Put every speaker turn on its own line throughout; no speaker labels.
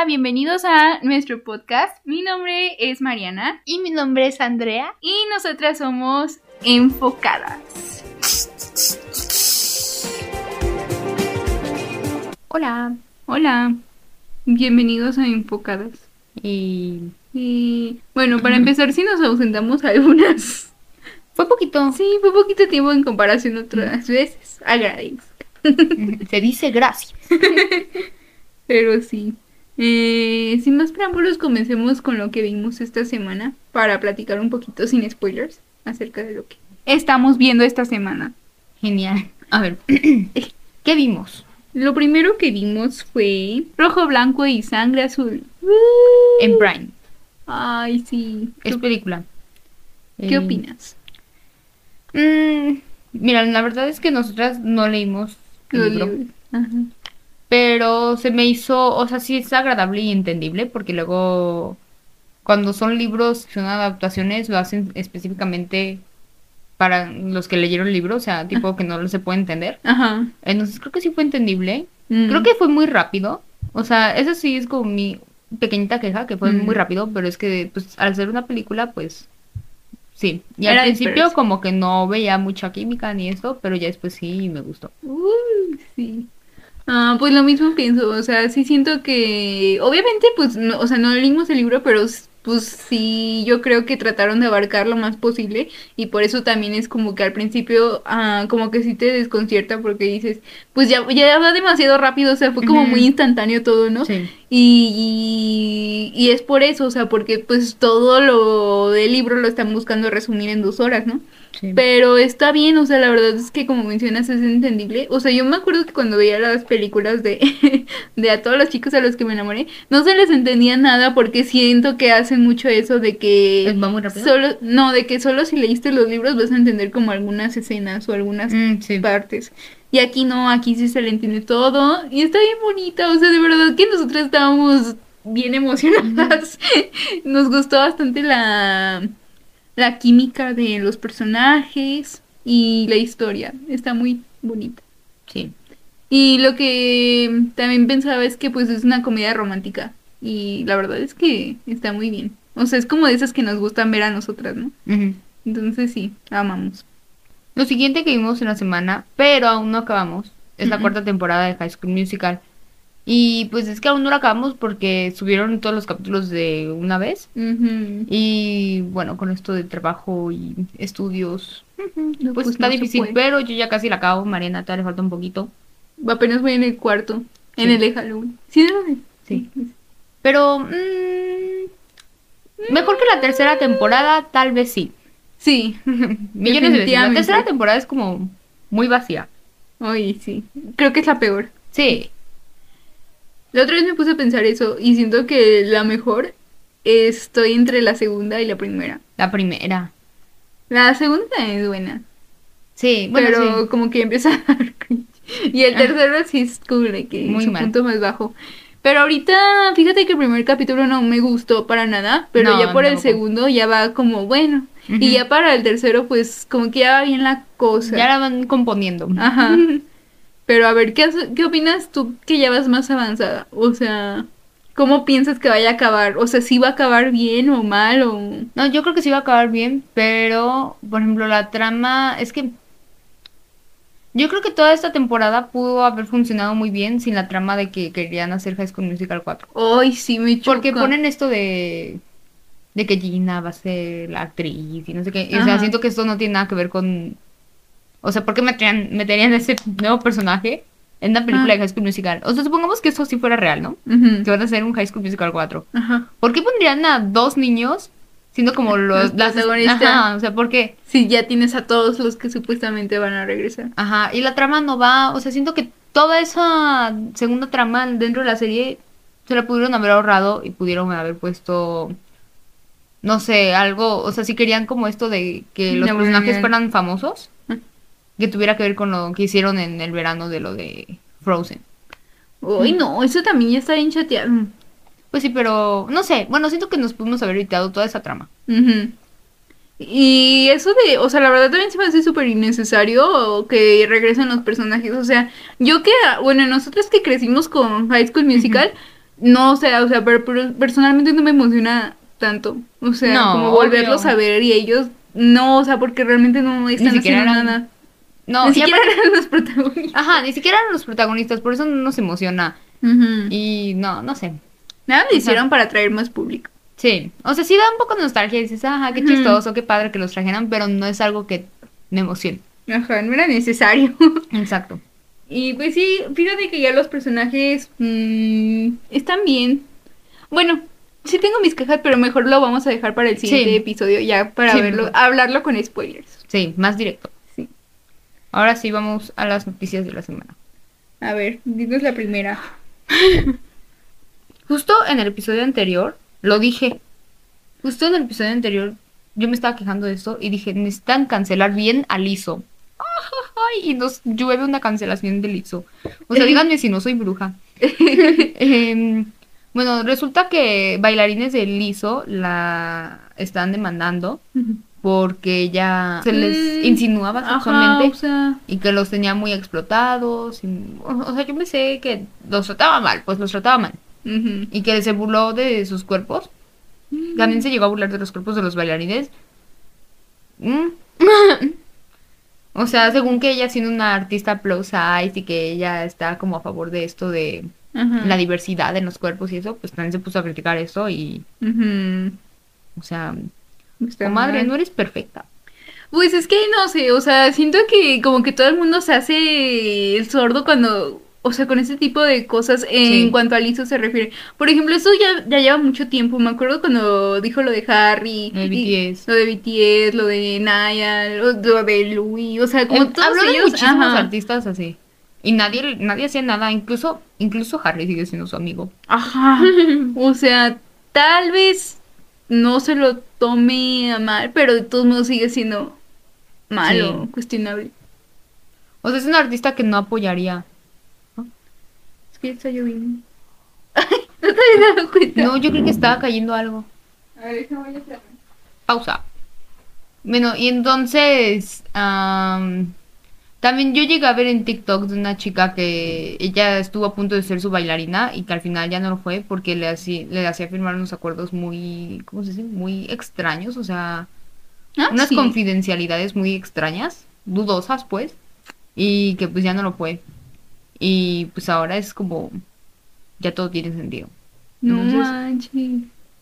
Hola, bienvenidos a nuestro podcast. Mi nombre es Mariana
Y mi nombre es Andrea.
y nosotras somos enfocadas.
Hola.
Hola, bienvenidos a Enfocadas.
Y
Y bueno, para empezar, si nos ausentamos algunas.
fue poquito.
Sí, fue poquito tiempo en comparación a otras veces. Agradezco.
Se dice gracias.
Pero sí. Eh, sin más preámbulos, comencemos con lo que vimos esta semana para platicar un poquito sin spoilers acerca de lo que estamos viendo esta semana.
Genial. A ver, ¿qué vimos?
Lo primero que vimos fue Rojo, Blanco y Sangre Azul.
En Prime.
Ay, sí.
Es película.
¿Qué
Eh,
opinas?
mm, mira, la verdad es que nosotras no leímos el libro.
Ajá.
Pero se me hizo, o sea, sí es agradable y entendible porque luego cuando son libros, son adaptaciones, lo hacen específicamente para los que leyeron el libro, o sea, tipo que no se puede entender.
Ajá.
Entonces creo que sí fue entendible.
Mm.
Creo que fue muy rápido. O sea, eso sí es como mi pequeñita queja, que fue
Mm.
muy rápido, pero es que pues al ser una película, pues sí. Y
Era
al principio
disperso.
como que no veía mucha química ni esto, pero ya después sí me gustó.
Uy, sí. Ah, pues lo mismo pienso, o sea, sí siento que, obviamente, pues, no, o sea, no leímos el libro, pero pues sí, yo creo que trataron de abarcar lo más posible y por eso también es como que al principio, ah, como que sí te desconcierta porque dices, pues ya, ya va demasiado rápido, o sea, fue como muy instantáneo todo, ¿no?
Sí.
Y, y, y es por eso, o sea, porque pues todo lo del libro lo están buscando resumir en dos horas, ¿no?
sí.
Pero está bien, o sea, la verdad es que como mencionas es entendible. O sea, yo me acuerdo que cuando veía las películas de, de a todos los chicos a los que me enamoré, no se les entendía nada porque siento que hacen mucho eso de que
¿Es- ¿Va muy rápido?
solo, no, de que solo si leíste los libros vas a entender como algunas escenas o algunas
Mm, sí.
partes. Y aquí no, aquí sí se le entiende todo y está bien bonita, o sea, de verdad que nosotras estábamos bien emocionadas. Nos gustó bastante la la química de los personajes y la historia, está muy bonita.
Sí.
Y lo que también pensaba es que pues es una comedia romántica y la verdad es que está muy bien. O sea, es como de esas que nos gustan ver a nosotras, ¿no? Entonces sí, la amamos.
Lo siguiente que vimos en la semana, pero aún no acabamos, es la cuarta temporada de High School Musical. Y pues es que aún no la acabamos porque subieron todos los capítulos de una vez. Y bueno, con esto de trabajo y estudios, pues,
pues
está
no
difícil, pero yo ya casi la acabo. Mariana, todavía le falta un poquito.
Apenas voy en el cuarto, en el de Halloween. ¿Sí?
Sí. Pero mm, mejor que la tercera temporada, tal vez sí.
Sí.
Millones de veces. La tercera temporada es como muy vacía.
Oye, sí. Creo que es la peor.
Sí.
La otra vez me puse a pensar eso y siento que la mejor estoy entre la segunda y la primera.
La primera.
La segunda es buena,
Sí, bueno,
pero
sí.
como que empieza a dar cringe. Y el
Ah.
tercero sí es cool, de que
Muy
su
mal.
punto más bajo. Pero ahorita, fíjate que el primer capítulo no me gustó para nada, pero
No,
ya por el segundo ya va como bueno. Y ya para el tercero, pues como que ya va bien la cosa.
Ya la van componiendo.
Ajá. Pero a ver, ¿qué, ¿qué opinas tú que ya vas más avanzada? O sea, ¿cómo piensas que vaya a acabar? O sea, si va a acabar bien o mal o...
No, yo creo que sí va a acabar bien, pero, por ejemplo, la trama es que yo creo que toda esta temporada pudo haber funcionado muy bien sin la trama de que querían hacer High School Musical 4.
Ay, sí me choca.
Porque ponen esto de de que Gina va a ser la actriz y no sé qué. Y, o sea, siento que esto no tiene nada que ver con o sea, ¿por qué meterían, meterían ese nuevo personaje en una película
Ah.
de High School Musical? O sea, supongamos que esto sí fuera real, ¿no? Que van a hacer un High School Musical 4.
Ajá.
¿Por qué pondrían a dos niños siendo como los las
protagonistas.
Ajá, o sea, ¿por qué?
Sí, ya tienes a todos los que supuestamente van a regresar.
Ajá, y la trama no va, o sea, siento que toda esa segunda trama dentro de la serie se la pudieron haber ahorrado y pudieron haber puesto no sé, algo, o sea, si querían como esto de que los personajes fueran famosos,
Ah.
que tuviera que ver con lo que hicieron en el verano de lo de Frozen.
Uy, no, eso también ya está bien chateado.
Pues sí, pero no sé, bueno, siento que nos pudimos haber evitado toda esa trama.
Y eso de, o sea, la verdad también se me hace súper innecesario que regresen los personajes. O sea, yo que, bueno, nosotros que crecimos con High School Musical, no, o sea, o sea, pero, pero personalmente no me emociona tanto. O sea,
No,
como volverlos
obvio.
a ver y ellos, no, o sea, porque realmente no están haciendo
eran-
nada.
No,
Ni siquiera
aparte-
eran los protagonistas.
Ajá, ni siquiera eran los protagonistas, por eso no nos emociona. Y no, no sé.
Nada lo hicieron para atraer más público.
Sí, o sea, sí da un poco de nostalgia y dices, ajá, qué chistoso, qué padre que los trajeran, pero no es algo que me emocione.
Ajá, no era necesario.
Exacto.
Y pues sí, fíjate que ya los personajes mm, están bien. Bueno, sí tengo mis quejas, pero mejor lo vamos a dejar para el siguiente
Sí.
episodio ya para
Sí,
verlo, hablarlo con spoilers.
Sí, más directo.
Sí.
Ahora sí vamos a las noticias de la semana.
A ver, dinos la primera.
Justo en el episodio anterior, lo dije. Justo en el episodio anterior, yo me estaba quejando de esto y dije, necesitan cancelar bien a Lizo. Y nos llueve una cancelación de Lizo. O sea, díganme si no soy bruja. Em, bueno, resulta que bailarines de Lizo la están demandando porque ella se les
Mm,
insinuaba
Ajá,
sexualmente
o sea,
y que los tenía muy explotados. y- o sea, yo pensé que los trataba mal, pues los trataba mal. Y que se burló de sus cuerpos. También se llegó a burlar de los cuerpos de los bailarines. Mm. o sea, según que ella siendo una artista plus size y que ella está como a favor de esto de la diversidad en los cuerpos y eso, pues también se puso a criticar eso y, o sea, comadre,
mal.
no eres perfecta.
Pues es que no sé, o sea, siento que como que todo el mundo se hace el sordo cuando, o sea, con ese tipo de cosas en
Sí.
cuanto a Lizzo se refiere. Por ejemplo, eso ya, ya lleva mucho tiempo, me acuerdo cuando dijo lo de Harry,
Lo de
y-
BTS.
lo de BTS, lo de Naya, lo, lo de Louis, o sea, como todos
habló de
ellos,
muchísimos
ajá.
artistas así. Y nadie, nadie hacía nada, incluso, incluso Harry sigue siendo su amigo.
Ajá. O sea, tal vez no se lo tome a mal, pero de todos modos sigue siendo malo,
Sí.
cuestionable.
O sea, es un artista que no apoyaría.
Está lloviendo. Ay, no te habías dado cuenta.
No, yo creo que estaba cayendo algo.
A ver, déjame voy a.
Pausa. Bueno, y entonces am, también yo llegué a ver en TikTok de una chica que ella estuvo a punto de ser su bailarina y que al final ya no lo fue porque le hacía, le hacía firmar unos acuerdos muy, ¿cómo se dice? Muy extraños, o sea,
Ah,
unas
sí.
confidencialidades muy extrañas, dudosas pues, y que pues ya no lo fue. Y pues ahora es como, ya todo tiene sentido.
No
Entonces-
manches.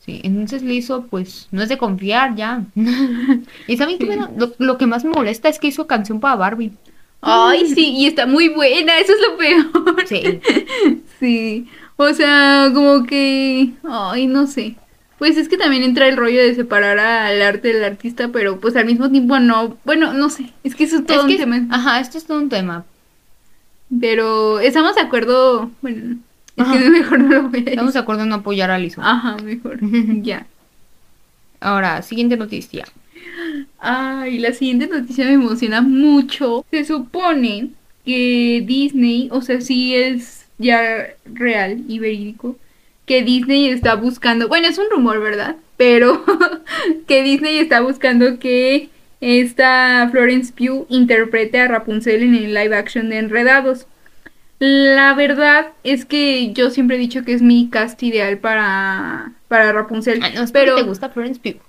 Sí, entonces Lizzo, pues, no es de confiar ya. y ¿saben me da- lo, lo que más me molesta es que hizo canción para Barbie.
Ay, sí, y está muy buena, eso es lo peor.
Sí.
Sí, o sea, como que, ay, no sé. Pues es que también entra el rollo de separar al arte del artista, pero pues al mismo tiempo no, bueno, no sé, es que eso es todo
es
un
que,
tema.
ajá, esto es todo un tema.
Pero estamos de acuerdo, bueno, es
Ajá.
que mejor no lo voy a decir.
Estamos de acuerdo en no apoyar a Lizzo.
Ajá, mejor, ya.
Ahora, siguiente noticia.
Ay, la siguiente noticia me emociona mucho. Se supone que Disney, o sea, sí es ya real y verídico, que Disney está buscando, bueno, es un rumor, ¿verdad? Pero que Disney está buscando que esta Florence Pugh interprete a Rapunzel en el live action de Enredados. La verdad es que yo siempre he dicho que es mi cast ideal para, para Rapunzel.
Ay, no, es
pero
te gusta Florence Pugh.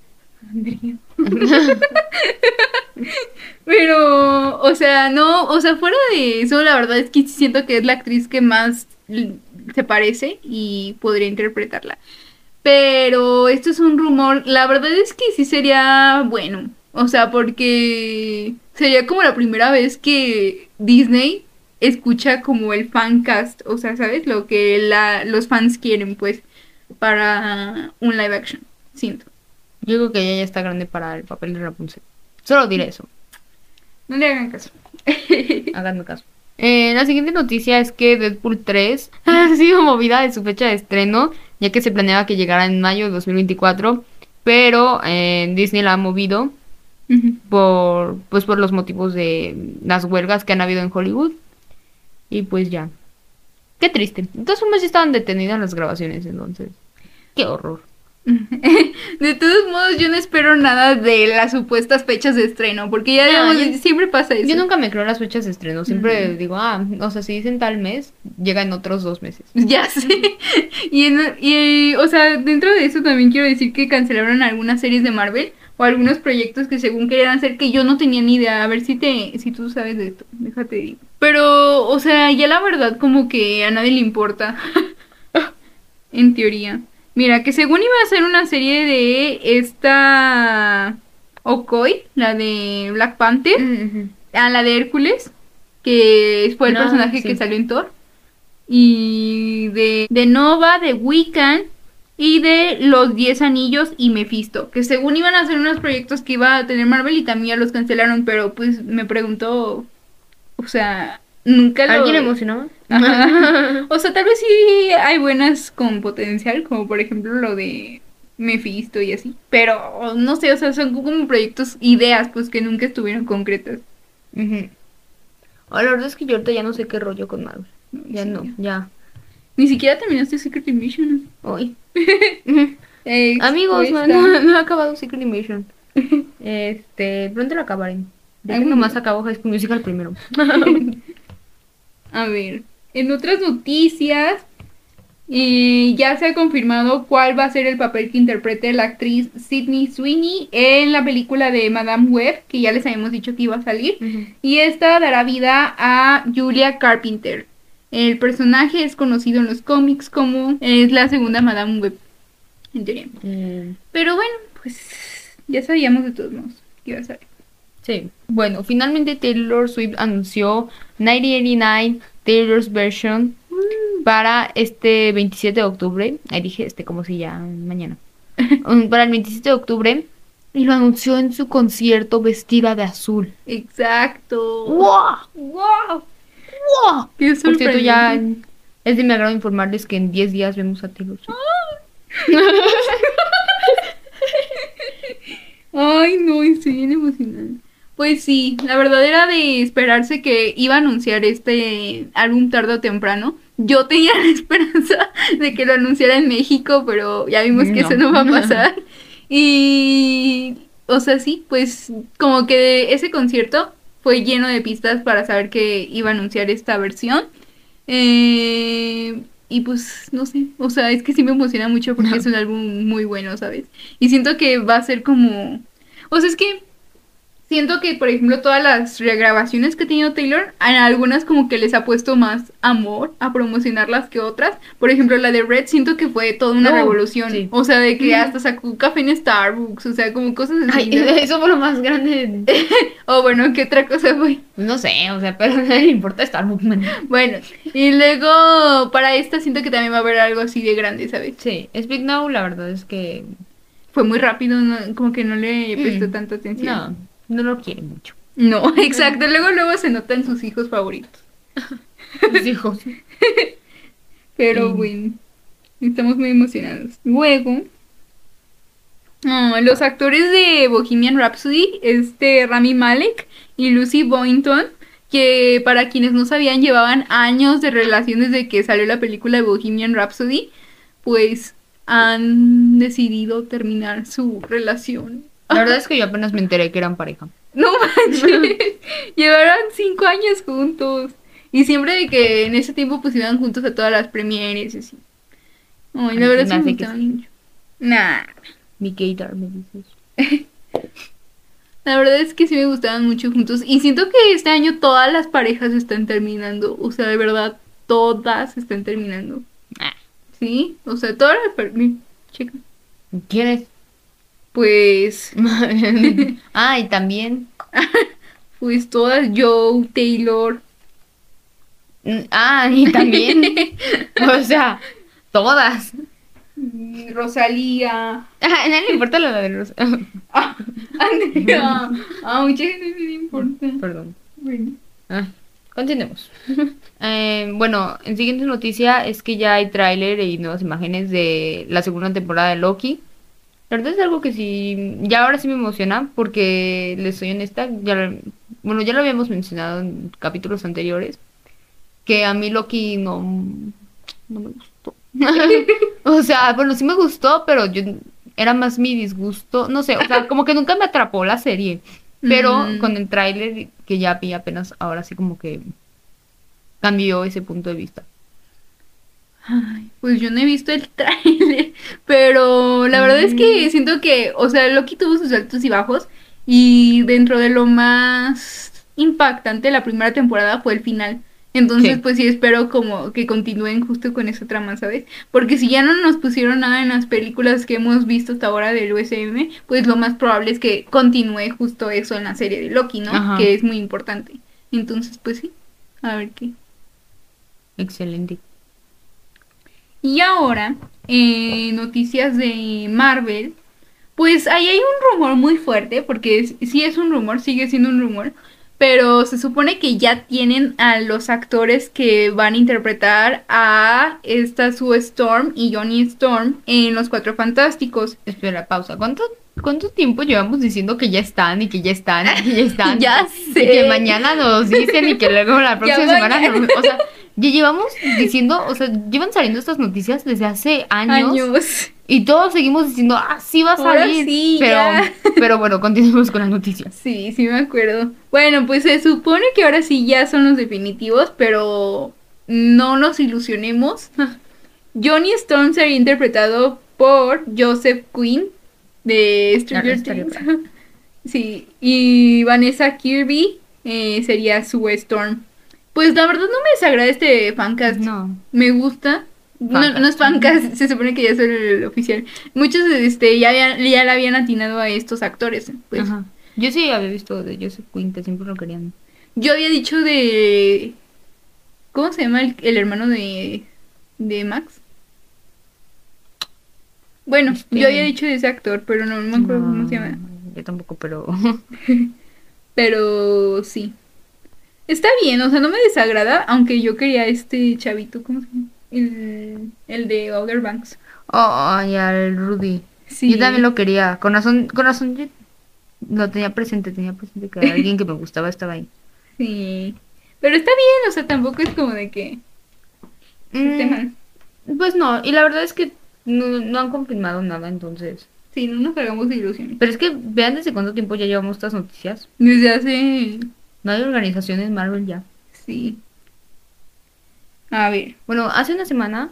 Pero, o sea, no, o sea, fuera de eso, la verdad es que sí siento que es la actriz que más se parece y podría interpretarla. Pero esto es un rumor, la verdad es que sí sería bueno, o sea, porque sería como la primera vez que Disney escucha como el fan cast, o sea, ¿sabes? Lo que la, los fans quieren, pues, para un live action, siento.
Yo creo que ella ya está grande para el papel de Rapunzel. Solo diré eso.
No le hagan caso.
Háganme caso. Eh, la siguiente noticia es que Deadpool 3 ha sido movida de su fecha de estreno, ya que se planeaba que llegara en mayo de 2024, pero eh, Disney la ha movido Por pues por los motivos de las huelgas que han habido en Hollywood. Y pues ya. Qué triste. De todas formas ya estaban detenidas las grabaciones entonces. Qué horror.
De todos modos, yo no espero nada de las supuestas fechas de estreno, porque ya
No,
digamos,
yo-
siempre pasa eso.
Yo nunca me creo las fechas de estreno. Siempre digo, ah, o sea, si dicen tal mes, llega en otros dos meses.
Ya sé. Y, en- y, o sea, dentro de eso también quiero decir que cancelaron algunas series de Marvel o algunos proyectos que según querían hacer que yo no tenía ni idea. A ver si te, si tú sabes de esto. Déjate digo. Pero, o sea, ya la verdad como que a nadie le importa. en teoría. Mira, que según iba a ser una serie de esta Okoi, la de Black Panther, a la de Hércules, que fue el
Ah,
personaje
sí.
que salió en Thor, y de, de Nova, de Wiccan, y de Los Diez Anillos y Mephisto, que según iban a ser unos proyectos que iba a tener Marvel y también los cancelaron, pero pues me preguntó, o sea, nunca lo...
¿Alguien emocionado?
Ajá. O sea, tal vez sí hay buenas con potencial, como por ejemplo lo de Mephisto y así. Pero no sé, o sea, son como proyectos, ideas, pues que nunca estuvieron concretas.
Ujú. Ah, la verdad es que yo ahorita ya no sé qué rollo con Marvel. Ya
Sí,
no, ya.
Ni siquiera terminaste Secret Invasion.
Hoy.
Amigos,
Amigos, no, no, no he acabado Secret Invasion. Este, pronto lo acabaré. De hecho, nomás
día.
acabo High School Musical primero.
A ver, en otras noticias, eh, ya se ha confirmado cuál va a ser el papel que interprete la actriz Sydney Sweeney en la película de Madame Web, que ya les habíamos dicho que iba a salir. Y esta dará vida a Julia Carpenter. El personaje es conocido en los cómics como es la segunda Madame Web, en teoría.
Mm,
Pero bueno, pues ya sabíamos de todos modos que iba a.
Sí. Bueno, finalmente Taylor Swift anunció 1989 Taylor's Version para este 27 de octubre. Ahí dije, este, como si ya mañana. Um, para el 27 de octubre. Y lo anunció en su concierto vestida de azul.
Exacto.
¡Wow!
¡Wow!
¡Wow!
Qué
Por cierto, ya es de mi agrado informarles que en 10 días vemos a Taylor Swift.
Ay, no, estoy bien emocionada. Pues sí, la verdad era de esperarse que iba a anunciar este álbum tarde o temprano. Yo tenía la esperanza de que lo anunciara en México, pero ya vimos que
No.
eso no va a pasar. Y, o sea, sí, pues como que ese concierto fue lleno de pistas para saber que iba a anunciar esta versión. Eh, y pues, no sé, o sea, es que sí me emociona mucho porque es un álbum muy bueno, ¿sabes? Y siento que va a ser como... O sea, es que siento que, por ejemplo, todas las regrabaciones que ha tenido Taylor, a algunas como que les ha puesto más amor a promocionarlas que otras. Por ejemplo, la de Red siento que fue toda una
No,
revolución.
sí.
O sea, de que hasta sacó café en Starbucks, o sea, como cosas así.
Ay,
¿no?
eso fue lo más grande.
O bueno, ¿qué otra cosa fue?
No sé, o sea, pero nadie le importa Starbucks. man.
Bueno, y luego para esta siento que también va a haber algo así de grande, ¿sabes?
Sí, Speak Now, la verdad es que
Fue muy rápido, no- como que no le prestó
Mm,
tanta atención.
no, no lo quiere mucho.
No, exacto. Luego, luego se notan sus hijos favoritos.
Sus hijos.
Pero bueno, estamos muy emocionados. Luego, ah, los actores de Bohemian Rhapsody, este Rami Malek y Lucy Boynton, que para quienes no sabían llevaban años de relación desde que salió la película de Bohemian Rhapsody, pues han decidido terminar su relación.
La verdad es que yo apenas me enteré que eran pareja.
No manches, llevaron cinco años juntos. Y siempre de que en ese tiempo pues iban juntos a todas las premieres y así. Ay, la verdad
hace que sí.
Nah,
Mi gaydar me dices.
la verdad es que sí me gustaban mucho juntos. Y siento que este año todas las parejas están terminando. O sea, de verdad, todas están terminando.
Ah,
¿Sí? O sea, todas las parejas... Checa.
¿Quién es?
Pues...
ah, y también.
Pues todas, Joe, Taylor.
Mm, Ah, y también. o sea, todas.
mm, Rosalía.
Ah, a nadie le importa la de los.
Ah, Andrea. A mucha gente no le importa.
Perdón.
Bueno.
Ah, continuemos. Eh, bueno, en siguiente noticia es que ya hay tráiler y nuevas imágenes de la segunda temporada de Loki. La verdad es algo que sí, ya ahora sí me emociona porque les soy honesta, ya, bueno, ya lo habíamos mencionado en capítulos anteriores, que a mí Loki no, no me gustó. o sea, bueno, sí me gustó, pero yo era más mi disgusto, no sé, o sea, como que nunca me atrapó la serie, pero con el tráiler que ya vi apenas ahora sí como que cambió ese punto de vista.
Ay, pues yo no he visto el tráiler, pero la verdad es que
Mm.
siento que, o sea, Loki tuvo sus altos y bajos y dentro de lo más impactante de la primera temporada fue el final. Entonces,
Sí.
pues sí espero como que continúen justo con esa trama, ¿sabes? Porque si ya no nos pusieron nada en las películas que hemos visto hasta ahora del USM, pues lo más probable es que continúe justo eso en la serie de Loki, ¿no?
Ajá.
Que es muy importante. Entonces, pues sí, a ver qué.
Excelente.
Y ahora, eh, noticias de Marvel. Pues ahí hay un rumor muy fuerte, porque es- sí es un rumor, sigue siendo un rumor, pero se supone que ya tienen a los actores que van a interpretar a esta Sue Storm y Johnny Storm en Los Cuatro Fantásticos.
Espera, pausa. ¿Cuánto, ¿Cuánto tiempo llevamos diciendo que ya están y que ya están y que ya están?
Ya
Y
sé.
que mañana nos dicen y que luego la próxima semana. nos- O sea, ya llevamos diciendo, o sea, llevan saliendo estas noticias desde hace años.
Años.
Y todos seguimos diciendo, ah, sí va a salir.
sí,
pero,
ya.
pero bueno, continuemos con las noticias.
Sí, sí me acuerdo. Bueno, pues se supone que ahora sí ya son los definitivos, pero no nos ilusionemos. Johnny Storm sería interpretado por Joseph Quinn de Stranger Things. Sí, y Vanessa Kirby eh, sería Sue Storm. Pues la verdad no me desagrada este fancast.
No.
Me gusta. No,
Fancast.
no es fancast, se supone que ya es el oficial. Muchos este, ya, habían- ya le habían atinado a estos actores. Pues.
Ajá. Yo sí había visto de Joseph Quinn, que siempre lo querían.
Yo había dicho de. ¿Cómo se llama el, el hermano de. de Max? Bueno,
Este-
yo había dicho de ese actor, pero no, no me acuerdo cómo se llama.
Yo tampoco, pero.
Pero sí. Está bien, o sea, no me desagrada, aunque yo quería este chavito, ¿cómo se llama? El, el de Outer Banks.
Oh, ya, el Rudy.
Sí.
Yo también lo quería. Con razón, con razón, yo lo tenía presente, tenía presente que alguien que me gustaba estaba ahí.
Sí. Pero está bien, o sea, tampoco es como de que.
Mm, pues no, y la verdad es que no, no han confirmado nada, entonces.
Sí, no nos hagamos de ilusiones.
Pero es que vean desde cuánto tiempo ya llevamos estas noticias.
Desde hace.
No hay organizaciones Marvel ya.
Sí. A ver.
Bueno, hace una semana,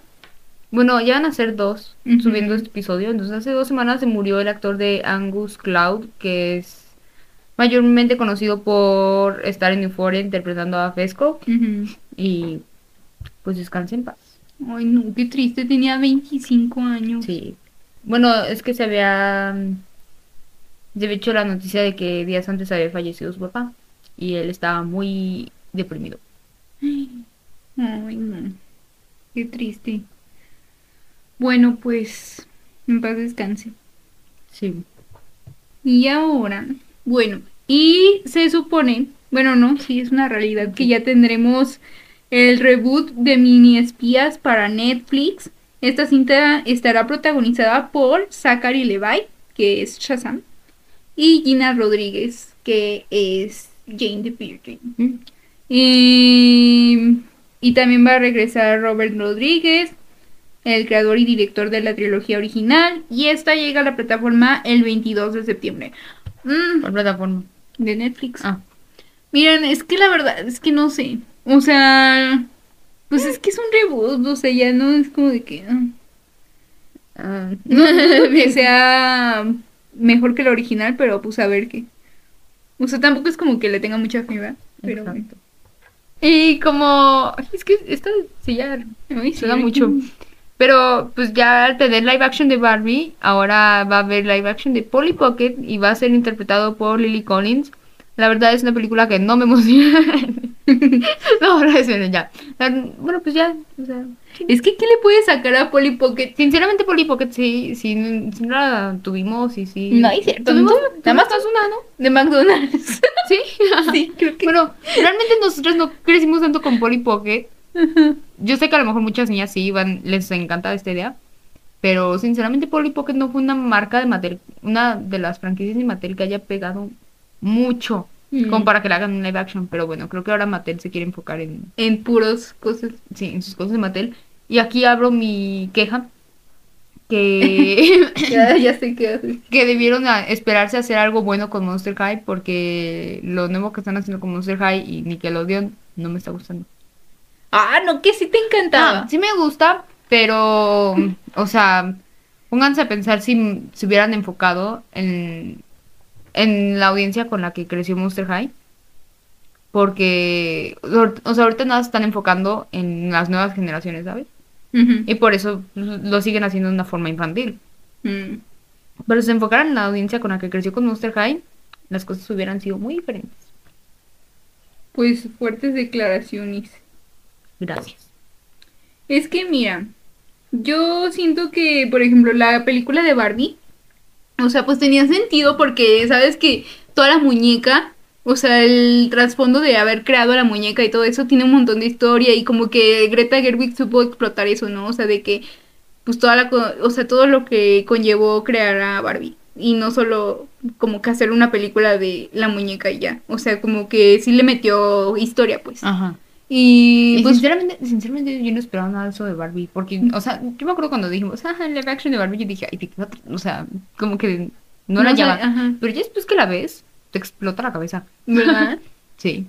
bueno, ya van a ser dos subiendo este episodio. Entonces, hace dos semanas se murió el actor de Angus Cloud, que es mayormente conocido por estar en Euphoria interpretando a Fesco. Y pues descanse en paz.
Ay, no, qué triste, tenía 25 años.
Sí. Bueno, es que se había. Había hecho la noticia de que días antes había fallecido su papá. Y él estaba muy deprimido.
Ay, no. Qué triste. Bueno, pues, en paz descanse.
Sí.
Y ahora, bueno, y se supone, bueno, no, sí es una realidad que ya tendremos el reboot de mini espías para Netflix. Esta cinta estará protagonizada por Zachary Levi, que es Shazam, y Gina Rodríguez, que es Jane the Virgin.
Mm.
Y, y también va a regresar Robert Rodríguez, el creador y director de la trilogía original. Y esta llega a la plataforma el 22 de septiembre. Mm,
¿Cuál plataforma?
de Netflix.
Ah.
Miren, es que la verdad es que no sé. O sea, pues es que es un reboot. O sea, ya no es como de que. ah.
Ah,
No que sea mejor que la original, pero pues a ver qué. O sea, tampoco es como que le tenga mucha fe. Pero.
Exacto. Y como. Es que esta sí ya suena mucho. Pero pues ya al tener live action de Barbie, ahora va a haber live action de Polly Pocket y va a ser interpretado por Lily Collins. La verdad es una película que no me emociona. no, ahora es ya. Bueno, pues ya, o sea,
Es que, ¿qué le puede sacar a Polly Pocket?
sinceramente Polly Pocket sí, sí, sí la tuvimos y sí.
No, es cierto,
Tuvimos,
no,
nada más una, ¿no?
De McDonald's.
Sí.
sí, creo que.
Bueno, realmente nosotros no crecimos tanto con Polly Pocket. Yo sé que a lo mejor muchas niñas sí van, les encanta esta idea. Pero sinceramente Polly Pocket no fue una marca de Mattel, una de las franquicias de Mattel que haya pegado mucho.
Mm.
Como para que la hagan en live action. Pero bueno, creo que ahora Mattel se quiere enfocar en,
En puros cosas.
sí, en sus cosas de Mattel. Y aquí abro mi queja. que,
Ya, ya sé qué
que debieron a- esperarse a hacer algo bueno con Monster High porque lo nuevo que están haciendo con Monster High y Nickelodeon no me está gustando.
Ah, no, que sí te encantaba.
Ah, sí me gusta, pero, o sea, pónganse a pensar si se hubieran enfocado en, en la audiencia con la que creció Monster High. Porque, o sea, ahorita nada se están enfocando en las nuevas generaciones, ¿sabes? Y por eso lo siguen haciendo de una forma infantil.
Mm.
Pero si se enfocaran en la audiencia con la que creció con Monster High, las cosas hubieran sido muy diferentes.
Pues fuertes declaraciones.
Gracias.
Es que mira, yo siento que, por ejemplo, la película de Barbie, o sea, pues tenía sentido porque, sabes que toda la muñeca, o sea, el trasfondo de haber creado la muñeca y todo eso tiene un montón de historia y como que Greta Gerwig supo explotar eso, ¿no? O sea, de que, pues toda la, o sea, todo lo que conllevó crear a Barbie y no solo como que hacer una película de la muñeca y ya, o sea, como que sí le metió historia, pues.
Ajá.
Y
Y
pues
sinceramente, sinceramente yo no esperaba nada de eso de Barbie, porque, o sea, yo me acuerdo cuando dijimos, ah, el live action de Barbie, yo dije, ay, ¿de qué va a tra-?" o sea, como que no, la
sé,
llama. Pero ya después que la ves, te explota la cabeza.
¿verdad?
Sí.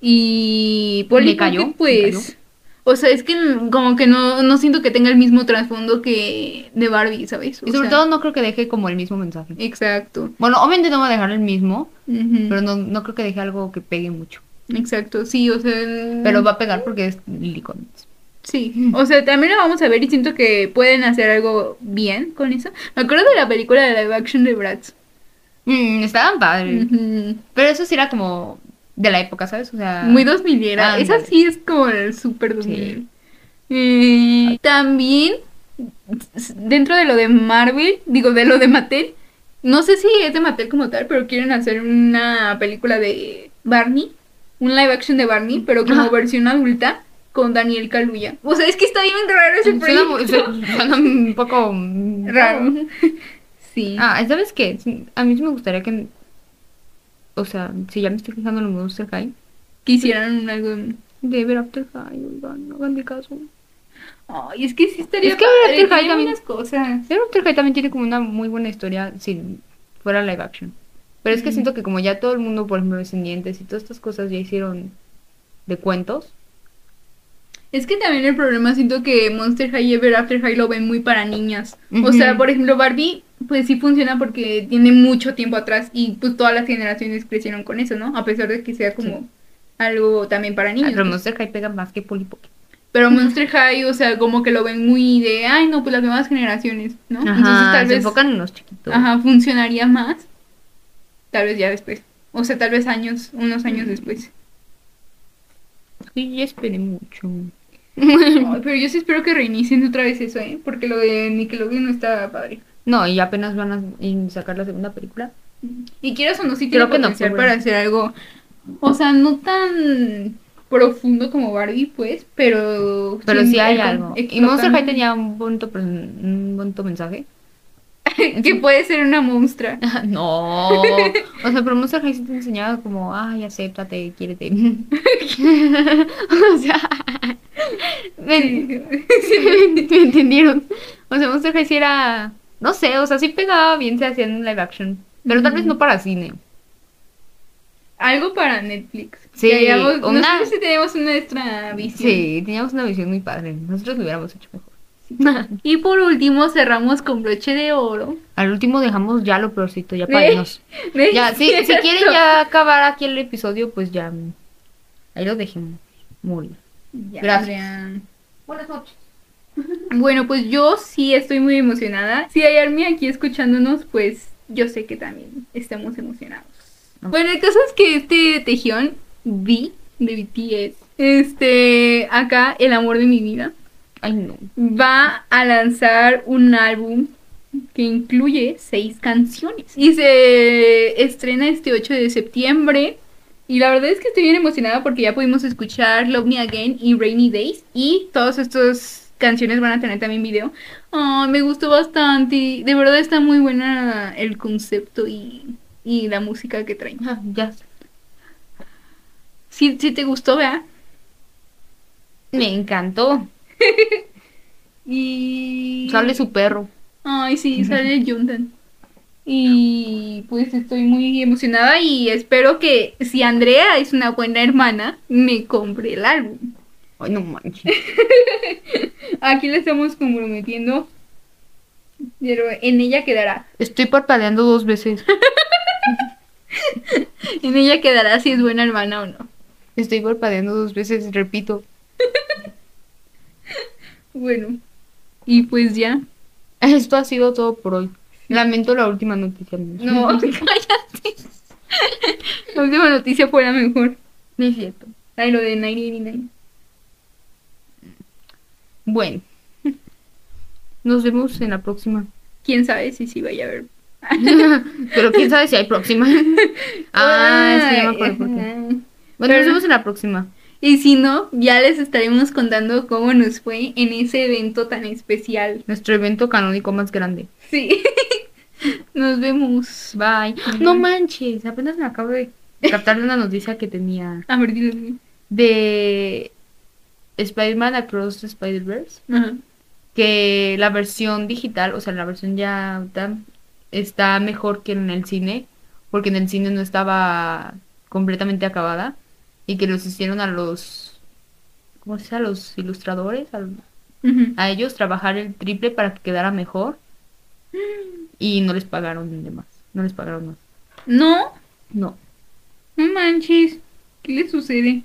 Y
Me cayó,
Pocket,
me cayó.
pues. O sea, es que como que no, no siento que tenga el mismo trasfondo que de Barbie, ¿sabes? O
Y sobre
sea,
todo no creo que deje como el mismo mensaje.
Exacto.
Bueno, obviamente no va a dejar el mismo, pero no, no creo que deje algo que pegue mucho.
Exacto, sí, o sea.
Pero va a pegar porque es Lily Collins.
Sí, o sea, también lo vamos a ver y siento que pueden hacer algo bien con eso. Me acuerdo de la película de live action de Bratz.
Mm, estaban padres. Pero eso sí era como de la época, ¿sabes? O sea,
Muy 2000 era.
Ándale.
Esa sí es como el super 2000.
Sí.
Eh, también, dentro de lo de Marvel, digo, de lo de Mattel, no sé si es de Mattel como tal, pero quieren hacer una película de Barney, un live action de Barney, pero como
Ajá.
versión adulta con Daniel Kaluuya. O sea, es que está bien raro ese proyecto.
suena un poco
raro. Sí.
Ah, ¿sabes qué? A mí sí me gustaría que. O sea, si ya me estoy fijando en los Monster High,
Quisieran algo.
de ver After High, oigan, no hagan de caso.
Ay, es que sí estaría
Es que
padre,
After High también-
buenas cosas.
Ver After High también tiene como una muy buena historia si fuera live action. Pero es que siento que como ya todo el mundo, por ejemplo, descendientes y todas estas cosas ya hicieron de cuentos.
Es que también el problema siento que Monster High y Ever After High lo ven muy para niñas. O sea, por ejemplo, Barbie, pues sí funciona porque tiene mucho tiempo atrás y pues todas las generaciones crecieron con eso, ¿no? A pesar de que sea como
Sí.
algo también para
Ah,
niños.
pero
pues.
Monster High pega más que Pocket.
Pero Monster High, o sea, como que lo ven muy de, ay, no, pues las nuevas generaciones, ¿no?
Ajá,
Entonces tal
se
vez,
enfocan en los chiquitos.
ajá, funcionaría más. Tal vez ya después. O sea, tal vez años, unos años después.
Sí, ya esperé mucho.
Pero yo sí espero que reinicien otra vez eso, ¿eh? Porque lo de Nickelodeon no está padre.
No, y apenas van a sacar la segunda película.
Y quieras o no, sí
Creo
tiene
que no,
potencial para hacer algo, o sea, no tan profundo como Barbie, pues, pero...
Pero sí hay algo. Y Monster High tenía un bonito, un bonito mensaje.
que puede ser una monstrua.
No. O sea, pero Monster High sí te enseñaba como, ay, acéptate, quiérete. o sea, me, me entendieron. O sea, Monster High sí era, no sé, o sea, sí pegaba bien, se hacían en live action. Pero tal vez no para cine.
Algo para Netflix.
Sí,
hayamos-
una-
Nosotros sí tenemos nuestra visión.
Sí, teníamos una visión muy padre. Nosotros lo hubiéramos hecho mejor.
Y por último cerramos con broche de oro.
Al último dejamos ya lo peorcito, ya para irnos. Ya, si, si quieren ya acabar aquí el episodio, pues ya. Ahí lo dejemos. Morir.
Ya,
Gracias.
Adrián.
Buenas noches.
Bueno, pues yo sí estoy muy emocionada. Si hay Army aquí escuchándonos, pues yo sé que también estamos emocionados. Bueno, el caso es que este tejión, V, de BTS, este, acá, el amor de mi vida,
Ay, no.
va a lanzar un álbum que incluye seis canciones. Y se estrena este 8 de septiembre. Y la verdad es que estoy bien emocionada porque ya pudimos escuchar Love Me Again y Rainy Days. Y todas estas canciones van a tener también video. Ay, me gustó bastante. De verdad está muy buena el concepto y, y la música que traen.
Ah, ya.
Si, si te gustó, vea.
Me encantó.
Y...
Sale su perro.
Ay, sí, sale Juntan. Y pues estoy muy emocionada y espero que si Andrea es una buena hermana, me compre el álbum.
Ay, no manches.
Aquí le estamos comprometiendo. Pero en ella quedará.
Estoy parpadeando dos veces.
En ella quedará si es buena hermana o no.
Estoy parpadeando dos veces, repito.
Bueno. Y pues ya.
Esto ha sido todo por hoy. Lamento la última noticia. amigos.
No, cállate. La última noticia fue la mejor.
No es cierto.
Ay, lo de 989.
Bueno. Nos vemos en la próxima.
Quién sabe si sí vaya a haber.
Pero quién sabe si hay próxima. ah, es que me acuerdo por qué. Bueno,
Pero-
nos vemos en la próxima.
Y si no, ya les estaremos contando cómo nos fue en ese evento tan especial.
Nuestro evento canónico más grande.
Sí. Nos vemos.
Bye. No manches, apenas me acabo de captar una noticia que tenía
A ver,
de Spider-Man Across the Spider-Verse. Que la versión digital, o sea, la versión ya está mejor que en el cine. Porque en el cine no estaba completamente acabada. Y que los hicieron a los. ¿Cómo se dice? A los ilustradores. a ellos trabajar el triple para que quedara mejor. Y no les pagaron de más. No les pagaron más.
No,
No.
no manches. ¿Qué le sucede?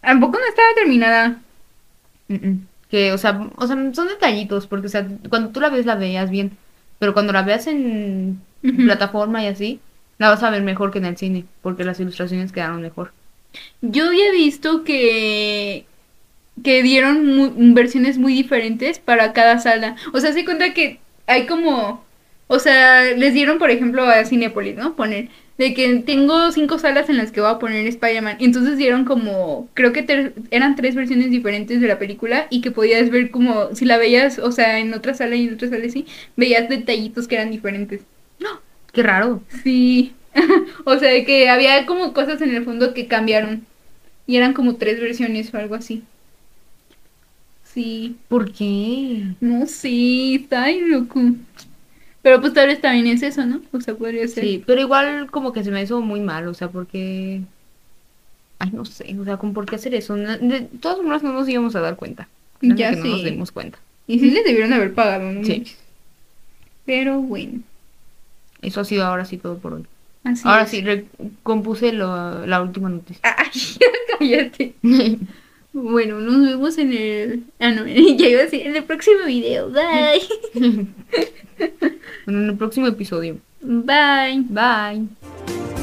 Tampoco no estaba terminada.
Mm, mm. Que, o sea, o sea, son detallitos, porque, o sea, cuando tú la ves, la veas bien. Pero cuando la veas en plataforma y así, la vas a ver mejor que en el cine, porque las ilustraciones quedaron mejor.
Yo había visto que que dieron mu- versiones muy diferentes para cada sala. O sea, se cuenta que hay como, o sea, les dieron, por ejemplo, a Cinepolis, ¿no? Poner de que tengo cinco salas en las que voy a poner Spider-Man. Entonces dieron como, creo que ter- eran tres versiones diferentes de la película y que podías ver como, si la veías, o sea, en otra sala y en otra sala sí, veías detallitos que eran diferentes.
Qué raro.
Sí. o sea, de que había como cosas en el fondo que cambiaron. Y eran como tres versiones o algo así. Sí.
¿Por qué?
No, sí, está loco. Pero pues tal vez también es eso, ¿no? O sea, podría ser.
Sí, pero igual como que se me hizo muy mal, o sea, porque... Ay, no sé, o sea, ¿con por qué hacer eso? De todas maneras no nos íbamos a dar cuenta. No
Ya
que no nos dimos cuenta.
Y sí les debieron haber pagado, ¿no?
Sí.
Pero bueno.
Eso ha sido ahora sí todo por hoy.
Así
ahora
es.
sí, compuse lo- la última noticia.
Ay, cállate. Bueno, nos vemos en el. Ah, no, ya iba a decir en el próximo video. Bye.
bueno, en el próximo episodio.
Bye.
Bye.